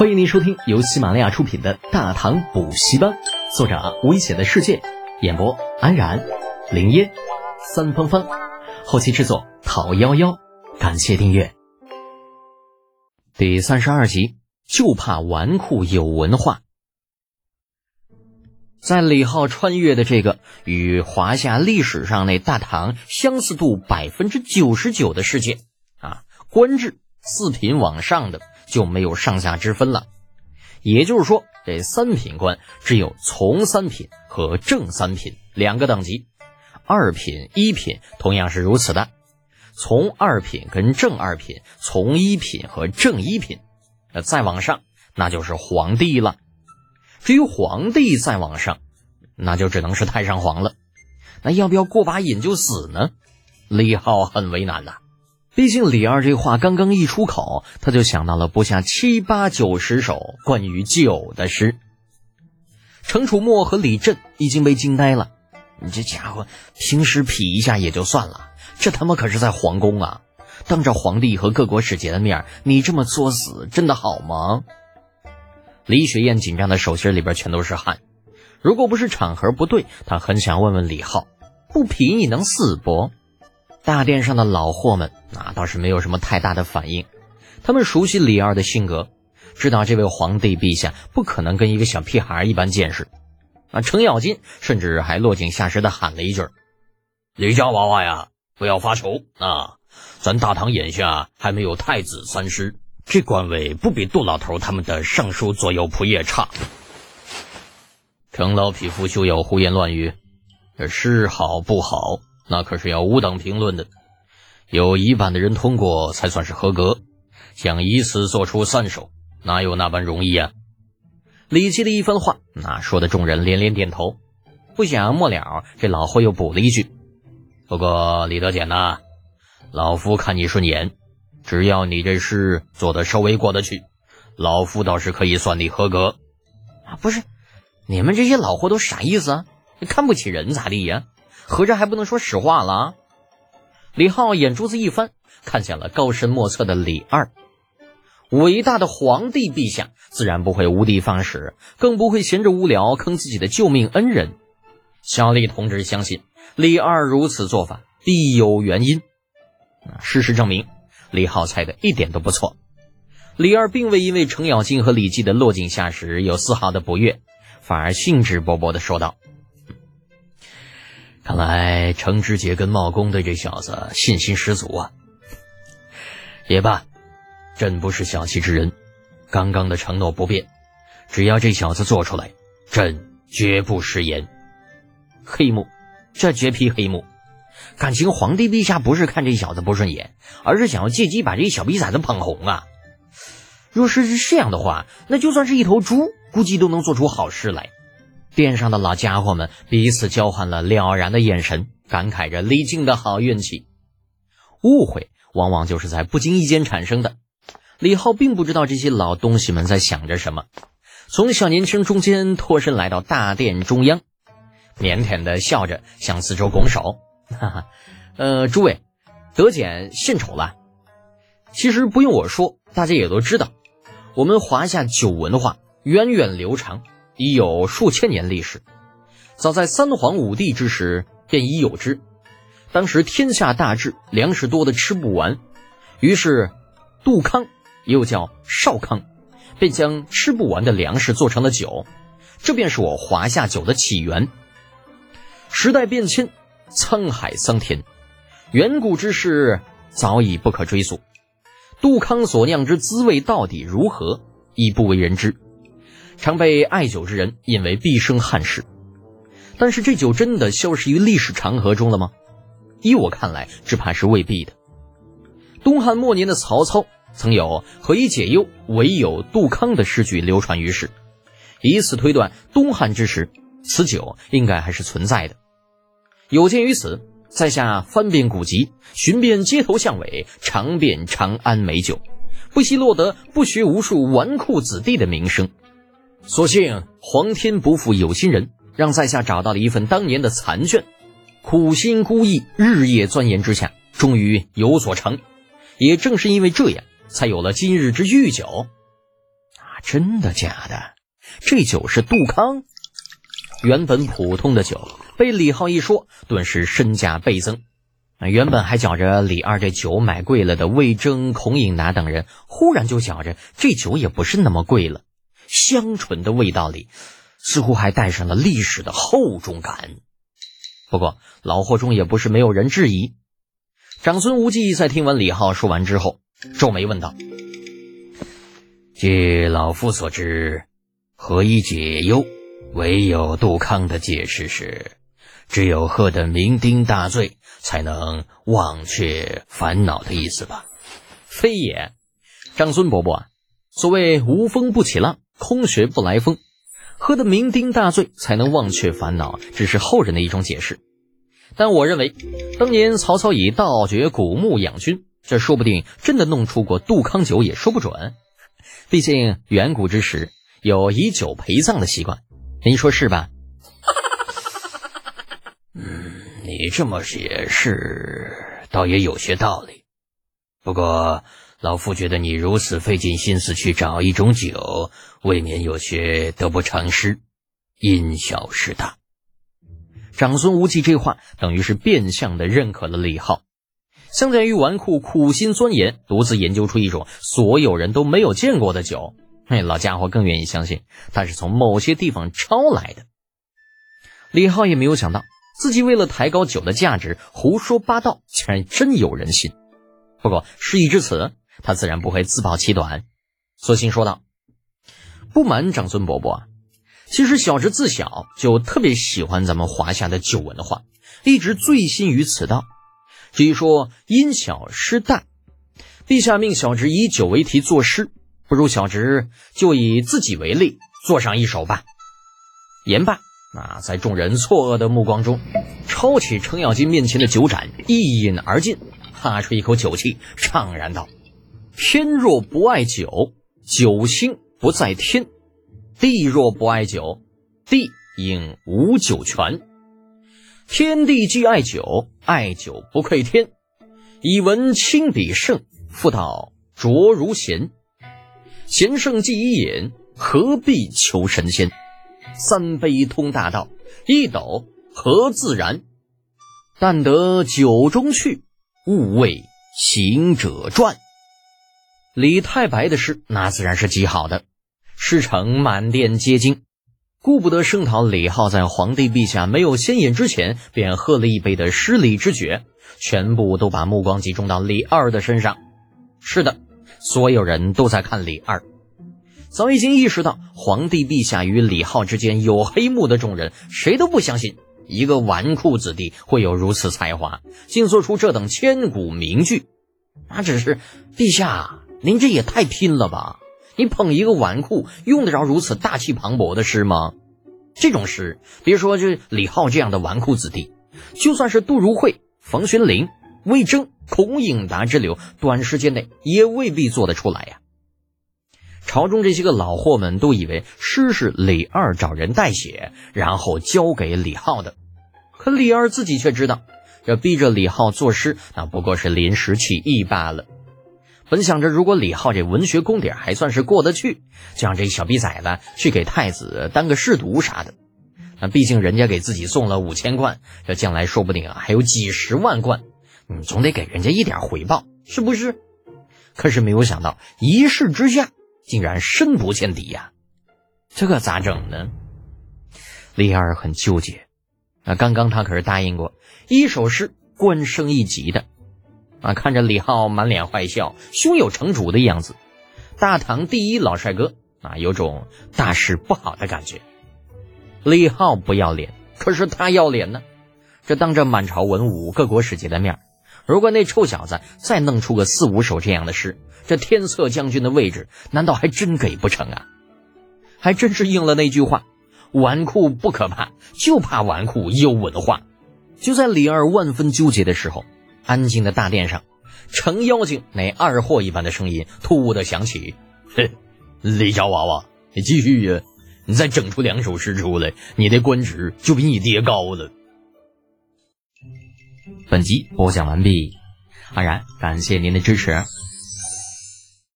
欢迎您收听由喜马拉雅出品的《大唐补习班》，作者危险的世界，演播安然、林烟、三芳芳，后期制作讨幺幺，感谢订阅。第三十二集，就怕纨绔有文化。在李浩穿越的这个与华夏历史上那大唐相似度百分之九十九的世界啊，官至四品往上的。就没有上下之分了，也就是说，这三品官只有从三品和正三品两个等级，二品、一品同样是如此的。从二品跟正二品，从一品和正一品，那再往上那就是皇帝了。至于皇帝再往上，那就只能是太上皇了。那要不要过把瘾就死呢？李浩很为难呐。毕竟李二这话刚刚一出口，他就想到了不下七八九十首关于酒的诗。程楚墨和李振已经被惊呆了。你这家伙平时痞一下也就算了，这他妈可是在皇宫啊！当着皇帝和各国使节的面，你这么作死，真的好吗？李雪燕紧张的手心里边全都是汗。如果不是场合不对，她很想问问李浩：不痞你能死不？大殿上的老货们，啊倒是没有什么太大的反应。他们熟悉李二的性格，知道这位皇帝陛下不可能跟一个小屁孩一般见识。啊，程咬金甚至还落井下石的喊了一句：“李家娃娃呀，不要发愁啊！咱大唐眼下还没有太子三师，这官位不比杜老头他们的尚书左右仆射差。”程老匹夫休要胡言乱语，这诗好不好？那可是要五等评论的，有一半的人通过才算是合格。想以此做出三首，哪有那般容易啊？李琦的一番话，那说的众人连连点头。不想末了，这老霍又补了一句：“不过李德俭呐，老夫看你顺眼，只要你这事做的稍微过得去，老夫倒是可以算你合格。”啊，不是，你们这些老货都啥意思啊？看不起人咋地呀？合着还不能说实话了？李浩眼珠子一翻，看向了高深莫测的李二。伟大的皇帝陛下自然不会无的放矢，更不会闲着无聊坑自己的救命恩人。小李同志相信李二如此做法必有原因。事实证明，李浩猜的一点都不错。李二并未因为程咬金和李绩的落井下石有丝毫的不悦，反而兴致勃勃地说道。看来程知节跟茂公对这小子信心十足啊！也罢，朕不是小气之人，刚刚的承诺不变，只要这小子做出来，朕绝不食言。黑幕，这绝批黑幕！感情皇帝陛下不是看这小子不顺眼，而是想要借机把这小逼崽子捧红啊！若是是这样的话，那就算是一头猪，估计都能做出好事来。殿上的老家伙们彼此交换了了然的眼神，感慨着李靖的好运气。误会往往就是在不经意间产生的。李浩并不知道这些老东西们在想着什么，从小年轻中间脱身来到大殿中央，腼腆的笑着向四周拱手：“哈哈，呃，诸位，德简献丑了。其实不用我说，大家也都知道，我们华夏酒文化源远流长。”已有数千年历史，早在三皇五帝之时便已有之。当时天下大治，粮食多的吃不完，于是杜康又叫少康，便将吃不完的粮食做成了酒，这便是我华夏酒的起源。时代变迁，沧海桑田，远古之事早已不可追溯。杜康所酿之滋味到底如何，已不为人知。常被爱酒之人引为毕生憾事，但是这酒真的消失于历史长河中了吗？依我看来，只怕是未必的。东汉末年的曹操曾有“何以解忧，唯有杜康”的诗句流传于世，以此推断，东汉之时此酒应该还是存在的。有鉴于此，在下翻遍古籍，寻遍街头巷尾，尝遍长安美酒，不惜落得不学无术纨绔子弟的名声。所幸皇天不负有心人，让在下找到了一份当年的残卷，苦心孤诣，日夜钻研之下，终于有所成。也正是因为这样，才有了今日之御酒。啊真的假的？这酒是杜康？原本普通的酒，被李浩一说，顿时身价倍增。原本还觉着李二这酒买贵了的魏征、孔颖达等人，忽然就觉着这酒也不是那么贵了。香醇的味道里，似乎还带上了历史的厚重感。不过老货中也不是没有人质疑。长孙无忌在听完李浩说完之后，皱眉问道：“据老夫所知，何以解忧？唯有杜康的解释是，只有喝得酩酊大醉。”才能忘却烦恼的意思吧？非也，长孙伯伯，所谓无风不起浪，空穴不来风，喝得酩酊大醉才能忘却烦恼，只是后人的一种解释。但我认为，当年曹操以盗掘古墓养军，这说不定真的弄出过杜康酒，也说不准。毕竟远古之时有以酒陪葬的习惯，您说是吧？嗯你这么解释，倒也有些道理。不过，老夫觉得你如此费尽心思去找一种酒，未免有些得不偿失，因小失大。长孙无忌这话等于是变相的认可了李浩，相较于纨绔苦心钻研，独自研究出一种所有人都没有见过的酒，那老家伙更愿意相信他是从某些地方抄来的。李浩也没有想到。自己为了抬高酒的价值，胡说八道，竟然真有人信。不过事已至此，他自然不会自暴其短，索性说道：“不瞒长孙伯伯，其实小侄自小就特别喜欢咱们华夏的酒文化，一直醉心于此道。至于说因小失大，陛下命小侄以酒为题作诗，不如小侄就以自己为例，作上一首吧。”言罢。那在众人错愕的目光中，抄起程咬金面前的酒盏，一饮而尽，哈出一口酒气，怅然道：“天若不爱酒，酒星不在天；地若不爱酒，地应无酒泉。天地既爱酒，爱酒不愧天。以闻清比圣，复道浊如咸。贤圣既已饮，何必求神仙？”三杯通大道，一斗合自然。但得酒中趣，勿为行者传。李太白的诗那自然是极好的，诗成满殿皆惊，顾不得声讨李浩在皇帝陛下没有先饮之前便喝了一杯的失礼之举，全部都把目光集中到李二的身上。是的，所有人都在看李二。早已经意识到皇帝陛下与李浩之间有黑幕的众人，谁都不相信一个纨绔子弟会有如此才华，竟做出这等千古名句。那只是陛下，您这也太拼了吧！你捧一个纨绔，用得着如此大气磅礴的诗吗？这种诗，别说这李浩这样的纨绔子弟，就算是杜如晦、冯玄龄、魏征、孔颖达之流，短时间内也未必做得出来呀。朝中这些个老货们都以为诗是李二找人代写，然后交给李浩的。可李二自己却知道，这逼着李浩作诗，那不过是临时起意罢了。本想着，如果李浩这文学功底还算是过得去，就让这小逼崽子去给太子当个侍读啥的。那毕竟人家给自己送了五千贯，这将来说不定啊还有几十万贯，你总得给人家一点回报，是不是？可是没有想到，一试之下。竟然深不见底呀，这可咋整呢？李二很纠结。啊，刚刚他可是答应过一首诗官升一级的。啊，看着李浩满脸坏笑、胸有成竹的样子，大唐第一老帅哥啊，有种大事不好的感觉。李浩不要脸，可是他要脸呢。这当着满朝文武、各国使节的面，如果那臭小子再弄出个四五首这样的诗，这天策将军的位置，难道还真给不成啊？还真是应了那句话：纨绔不可怕，就怕纨绔有文化。就在李二万分纠结的时候，安静的大殿上，程妖精那二货一般的声音突兀的响起：“哼，李小娃娃，你继续呀！你再整出两首诗出来，你的官职就比你爹高了。”本集播讲完毕，安然感谢您的支持。